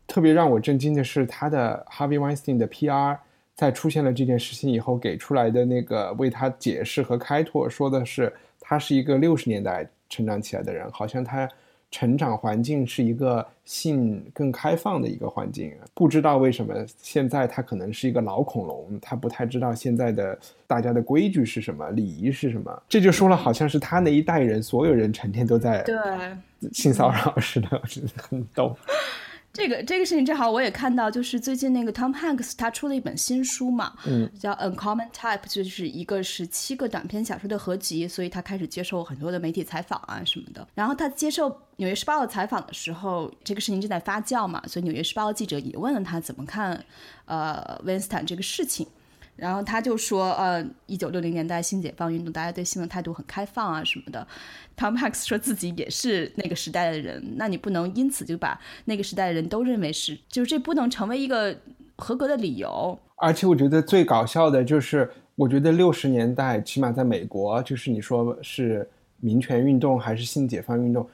特别让我震惊的是，他的 Harvey Weinstein 的 PR 在出现了这件事情以后给出来的那个为他解释和开拓，说的是他是一个六十年代成长起来的人，好像他成长环境是一个性更开放的一个环境。不知道为什么现在他可能是一个老恐龙，他不太知道现在的大家的规矩是什么，礼仪是什么。这就说了，好像是他那一代人所有人成天都在对。性骚扰似的，我觉得很逗。这个这个事情正好我也看到，就是最近那个 Tom Hanks 他出了一本新书嘛，嗯，叫 Uncommon Type，就是一个十七个短篇小说的合集，所以他开始接受很多的媒体采访啊什么的。然后他接受《纽约时报》的采访的时候，这个事情正在发酵嘛，所以《纽约时报》的记者也问了他怎么看呃 Weinstein 这个事情。然后他就说，呃，一九六零年代新解放运动，大家对新闻态度很开放啊什么的。Tom Hanks 说自己也是那个时代的人，那你不能因此就把那个时代的人都认为是，就是这不能成为一个合格的理由。而且我觉得最搞笑的就是，我觉得六十年代起码在美国，就是你说是民权运动还是性解放运动，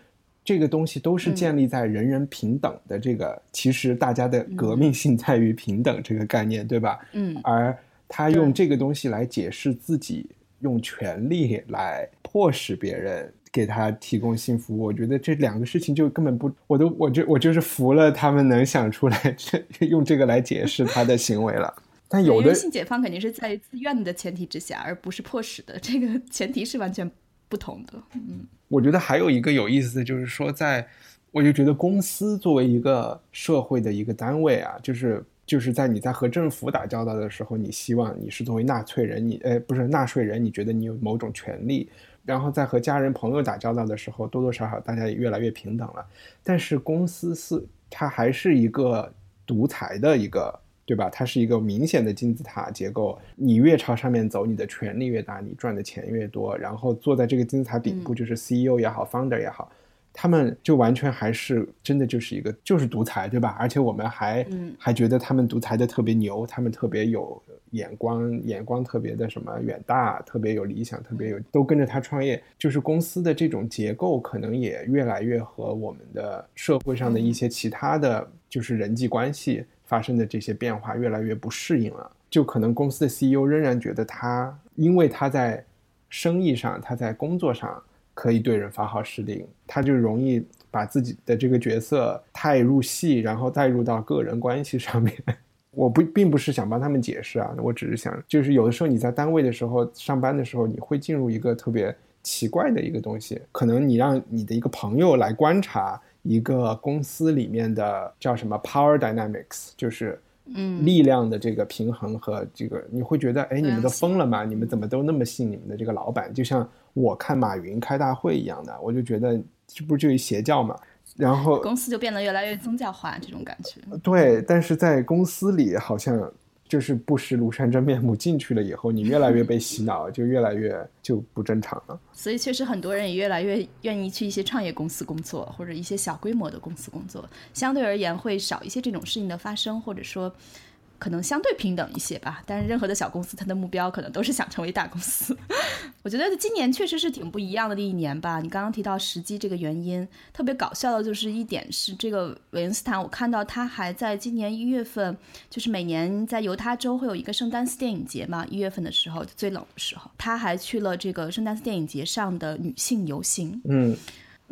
这个东西都是建立在人人平等的这个，其实大家的革命性在于平等这个概念，对吧？嗯，而他用这个东西来解释自己，用权力来迫使别人给他提供性服务。我觉得这两个事情就根本不，我都我就我就是服了他们能想出来这 用这个来解释他的行为了。但有的性解放肯定是在自愿的前提之下，而不是迫使的，这个前提是完全不同的。嗯，我觉得还有一个有意思的就是说，在我就觉得公司作为一个社会的一个单位啊，就是。就是在你在和政府打交道的时候，你希望你是作为纳粹人，你呃不是纳税人，你觉得你有某种权利。然后在和家人朋友打交道的时候，多多少少大家也越来越平等了。但是公司是它还是一个独裁的一个，对吧？它是一个明显的金字塔结构，你越朝上面走，你的权力越大，你赚的钱越多。然后坐在这个金字塔顶部，就是 CEO 也好，Founder 也好。他们就完全还是真的就是一个就是独裁，对吧？而且我们还还觉得他们独裁的特别牛，他们特别有眼光，眼光特别的什么远大，特别有理想，特别有都跟着他创业。就是公司的这种结构可能也越来越和我们的社会上的一些其他的就是人际关系发生的这些变化越来越不适应了。就可能公司的 CEO 仍然觉得他，因为他在生意上，他在工作上。可以对人发号施令，他就容易把自己的这个角色太入戏，然后带入到个人关系上面。我不并不是想帮他们解释啊，我只是想，就是有的时候你在单位的时候上班的时候，你会进入一个特别奇怪的一个东西，可能你让你的一个朋友来观察一个公司里面的叫什么 power dynamics，就是嗯力量的这个平衡和这个，你会觉得哎，你们都疯了吗？你们怎么都那么信你们的这个老板？就像。我看马云开大会一样的，我就觉得这不就一邪教嘛？然后公司就变得越来越宗教化，这种感觉。对，但是在公司里好像就是不识庐山真面目，进去了以后，你越来越被洗脑，就越来越就不正常了。所以确实很多人也越来越愿意去一些创业公司工作，或者一些小规模的公司工作，相对而言会少一些这种事情的发生，或者说。可能相对平等一些吧，但是任何的小公司，它的目标可能都是想成为大公司。我觉得今年确实是挺不一样的一年吧。你刚刚提到时机这个原因，特别搞笑的就是一点是这个韦恩斯坦，我看到他还在今年一月份，就是每年在犹他州会有一个圣丹斯电影节嘛，一月份的时候最冷的时候，他还去了这个圣丹斯电影节上的女性游行。嗯。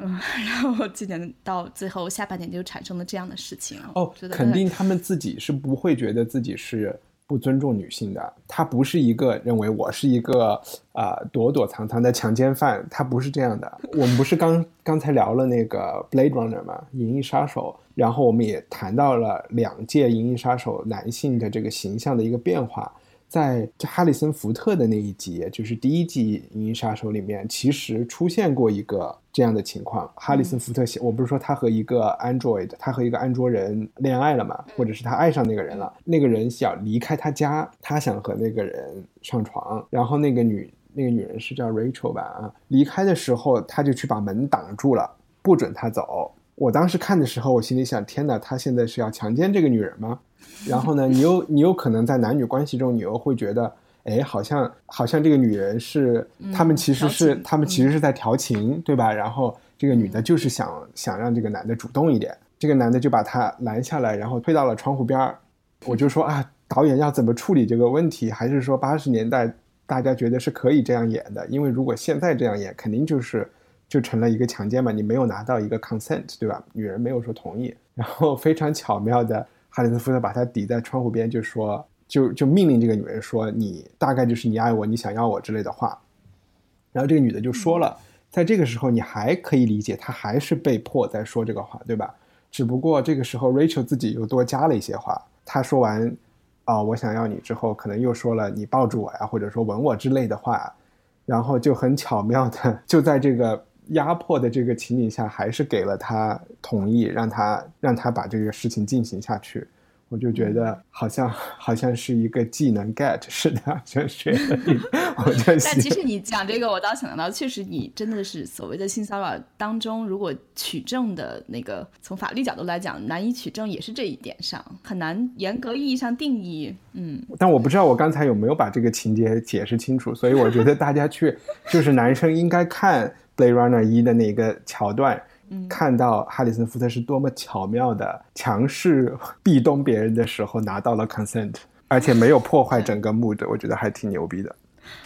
嗯，然后今年到最后下半年就产生了这样的事情哦，肯定他们自己是不会觉得自己是不尊重女性的。他不是一个认为我是一个啊躲躲藏藏的强奸犯，他不是这样的。我们不是刚刚才聊了那个 Blade Runner 吗？银翼杀手，然后我们也谈到了两届银翼杀手男性的这个形象的一个变化。在哈里森福特的那一集，就是第一季《银翼杀手》里面，其实出现过一个这样的情况。哈里森福特，我不是说他和一个 android，他和一个安卓人恋爱了嘛，或者是他爱上那个人了，那个人想离开他家，他想和那个人上床，然后那个女那个女人是叫 Rachel 吧啊，离开的时候他就去把门挡住了，不准他走。我当时看的时候，我心里想：天哪，他现在是要强奸这个女人吗？然后呢，你又你有可能在男女关系中，你又会觉得，哎，好像好像这个女人是他们其实是他们其实是在调情，对吧？然后这个女的就是想想让这个男的主动一点，这个男的就把她拦下来，然后推到了窗户边儿。我就说啊，导演要怎么处理这个问题？还是说八十年代大家觉得是可以这样演的？因为如果现在这样演，肯定就是就成了一个强奸嘛，你没有拿到一个 consent，对吧？女人没有说同意，然后非常巧妙的，哈里森福特把他抵在窗户边，就说就就命令这个女人说，你大概就是你爱我，你想要我之类的话。然后这个女的就说了，在这个时候你还可以理解，她还是被迫在说这个话，对吧？只不过这个时候 Rachel 自己又多加了一些话，她说完啊、我想要你之后，可能又说了你抱住我呀，或者说吻我之类的话，然后就很巧妙的就在这个压迫的这个情景下，还是给了他同意，让他让他把这个事情进行下去。我就觉得好像好像是一个技能 get 似的，好像学了一，我就但其实你讲这个，我倒想到，确实你真的是所谓的性骚扰当中，如果取证的那个从法律角度来讲，难以取证也是这一点上，很难严格意义上定义。嗯，但我不知道我刚才有没有把这个情节解释清楚，所以我觉得大家去就是男生应该看《Blade Runner 一》的那个桥段，看到哈里森福特是多么巧妙的强势壁咚别人的时候拿到了 consent，而且没有破坏整个 mood，我觉得还挺牛逼的。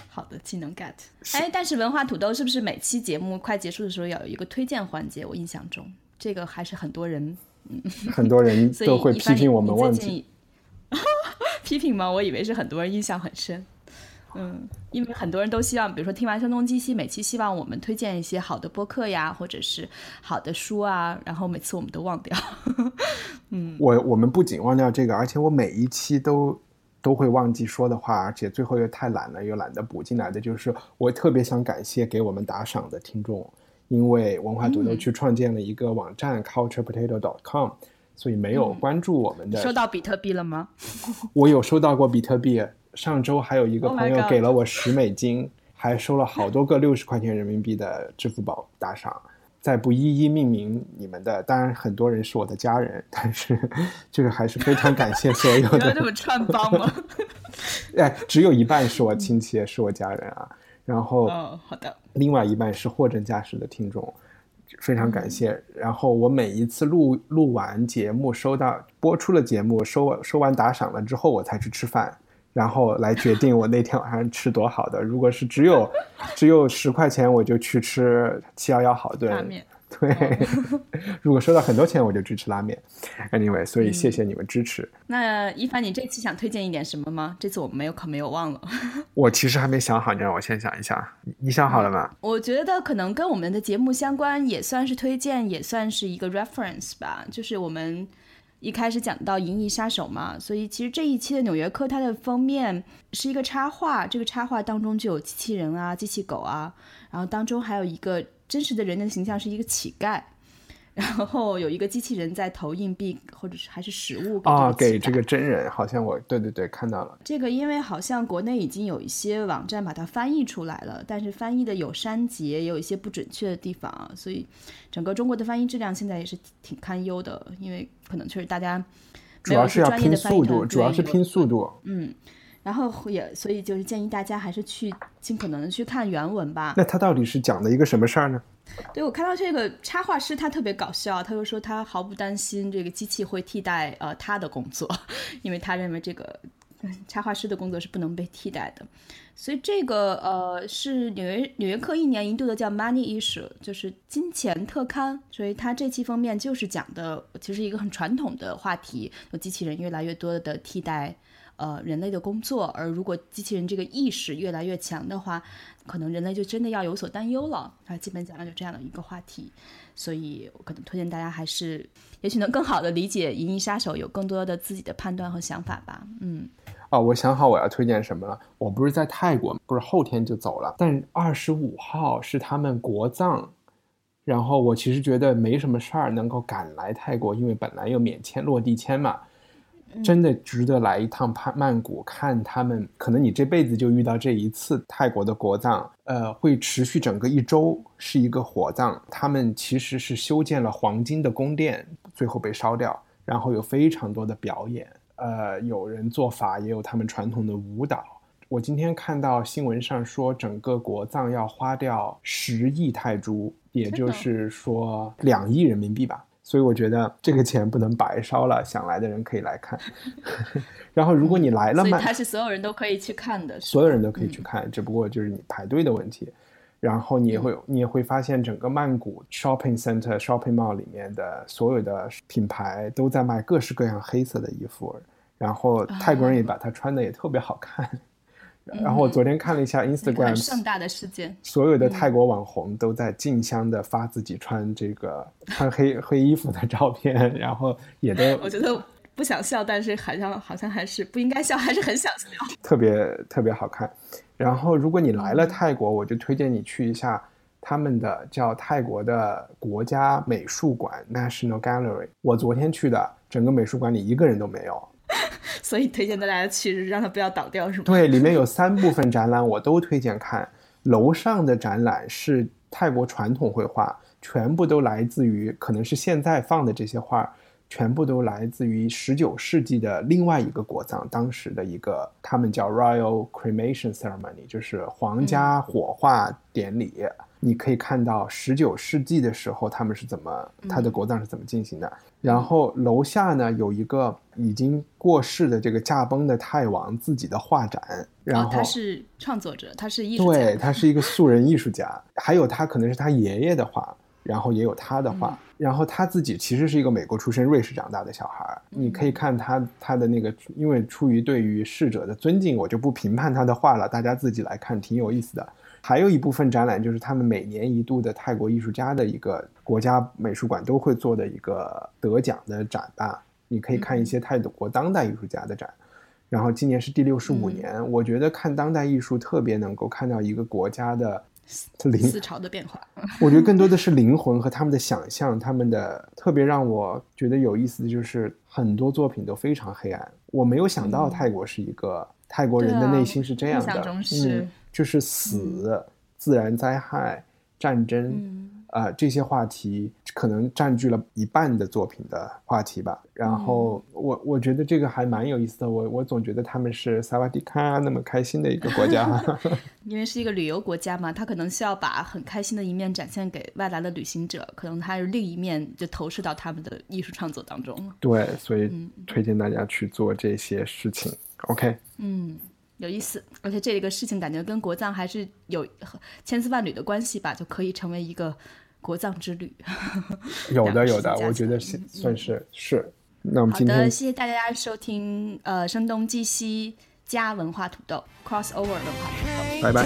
好的，技能 get。哎，但是文化土豆是不是每期节目快结束的时候要有一个推荐环节？我印象中这个还是很多人嗯很多人 都会批评我们忘记。你最近 批评吗？我以为是很多人印象很深。嗯，因为很多人都希望，比如说听完《声东击西》，每期希望我们推荐一些好的播客呀，或者是好的书啊，然后每次我们都忘掉。嗯我我们不仅忘掉这个，而且我每一期都都会忘记说的话，而且最后又太懒了，又懒得补进来的，就是我特别想感谢给我们打赏的听众，因为文化土豆去创建了一个网站 culturepotato.com，所以没有关注我们的，收到比特币了吗？我有收到过比特币，上周还有一个 Oh 朋友给了我十美金，还收了好多个六十块钱人民币的支付宝打赏。再不一一命名你们的，当然很多人是我的家人，但是就是还是非常感谢所有你要这的，么串帮吗？哎，只有一半是我亲戚，是我家人啊，然后哦，好的。另外一半是货真价实的听众，非常感谢。然后我每一次录录完节目，收到播出了节目，收收完打赏了之后，我才去吃饭，然后来决定我那天晚上吃多好的。如果是只有只有十块钱，我就去吃七幺幺好顿拉面。对，如果收到很多钱，我就去吃拉面。Anyway，所以谢谢你们支持。那一凡，你这期想推荐一点什么吗？这次我们没有可没有忘了。我其实还没想好，你让我先想一下。你你想好了吗？我觉得可能跟我们的节目相关，也算是推荐，也算是一个 reference 吧。就是我们一开始讲到《银翼杀手》嘛，所以其实这一期的《纽约客》它的封面是一个插画，这个插画当中就有机器人啊、机器狗啊，然后当中还有一个真实的人的形象是一个乞丐。然后有一个机器人在投硬币，或者是还是实物给啊，给这个真人，好像我对对对看到了。这个因为好像国内已经有一些网站把它翻译出来了，但是翻译的有删节，也有一些不准确的地方啊，所以整个中国的翻译质量现在也是挺堪忧的，因为可能确实大家主要是要拼没有专业的翻译速度，主要是拼速度。嗯然后也所以就是建议大家还是去尽可能的去看原文吧。那他到底是讲的一个什么事儿呢？对我看到这个插画师，他特别搞笑，他就说他毫不担心这个机器会替代呃他的工作，因为他认为这个插画师的工作是不能被替代的。所以这个呃是纽约纽约客一年一度的叫 Money Issue，就是金钱特刊。所以它这期封面就是讲的，其实一个很传统的话题，有机器人越来越多的替代。呃，人类的工作，而如果机器人这个意识越来越强的话，可能人类就真的要有所担忧了。啊，基本讲了就这样的一个话题，所以我可能推荐大家还是，也许能更好的理解《银翼杀手》，有更多的自己的判断和想法吧。嗯，哦，我想好我要推荐什么了。我不是在泰国，不是后天就走了，但二十五号是他们国葬，然后我其实觉得没什么事儿能够赶来泰国，因为本来又免签落地签嘛。真的值得来一趟曼曼谷看他们。可能你这辈子就遇到这一次泰国的国葬，呃，会持续整个一周，是一个火葬。他们其实是修建了黄金的宫殿，最后被烧掉，然后有非常多的表演，呃，有人做法，也有他们传统的舞蹈。我今天看到新闻上说，整个国葬要花掉十亿泰铢，也就是说两亿人民币吧。所以我觉得这个钱不能白烧了，想来的人可以来看。然后如果你来了，所以它是所有人都可以去看的，所有人都可以去看，只不过就是你排队的问题。然后你也会你也会发现，整个曼谷 shopping center shopping mall 里面的所有的品牌都在卖各式各样黑色的衣服，然后泰国人也把它穿的也特别好看。然后我昨天看了一下 Instagram，盛大的事件，所有的泰国网红都在竞相的发自己穿这个穿黑黑衣服的照片，然后也都我觉得不想笑，但是好像好像还是不应该笑，还是很想笑，特别特别好看。然后如果你来了泰国，我就推荐你去一下他们的叫泰国的国家美术馆 National Gallery。我昨天去的，整个美术馆里一个人都没有。所以推荐大家去，让它不要倒掉，是吗？对，里面有三部分展览，我都推荐看。楼上的展览是泰国传统绘画，全部都来自于，可能是现在放的这些画，全部都来自于十九世纪的另外一个国葬，当时的一个他们叫 Royal Cremation Ceremony，就是皇家火化典礼。你可以看到十九世纪的时候他们是怎么，他的国葬是怎么进行的。然后楼下呢有一个已经过世的这个驾崩的泰王自己的画展，然后他是创作者，他是艺术家，对他是一个素人艺术家，还有他可能是他爷爷的画，然后也有他的画，然后他自己其实是一个美国出生、瑞士长大的小孩。你可以看他他的那个，因为出于对于逝者的尊敬，我就不评判他的画了，大家自己来看，挺有意思的。还有一部分展览就是他们每年一度的泰国艺术家的一个国家美术馆都会做的一个得奖的展吧，你可以看一些泰国当代艺术家的展。然后今年是第六十五年，我觉得看当代艺术特别能够看到一个国家的灵思潮的变化。我觉得更多的是灵魂和他们的想象，他们的特别让我觉得有意思的就是很多作品都非常黑暗。我没有想到泰国是一个泰国人的内心是这样的，嗯。就是死、自然灾害、战争，啊，这些话题可能占据了一半的作品的话题吧。然后我我觉得这个还蛮有意思的。我我总觉得他们是萨瓦迪卡那么开心的一个国家 因为是一个旅游国家嘛，他可能需要把很开心的一面展现给外来的旅行者，可能他是另一面就投射到他们的艺术创作当中。对，所以推荐大家去做这些事情。OK，嗯。有意思，而且这个事情感觉跟国葬还是有千丝万缕的关系吧，就可以成为一个国葬之旅。有的，有的，我觉得是算是是。那我们今天好的，谢谢大家收听呃声东击西加文化土豆 crossover 文化土豆，拜拜。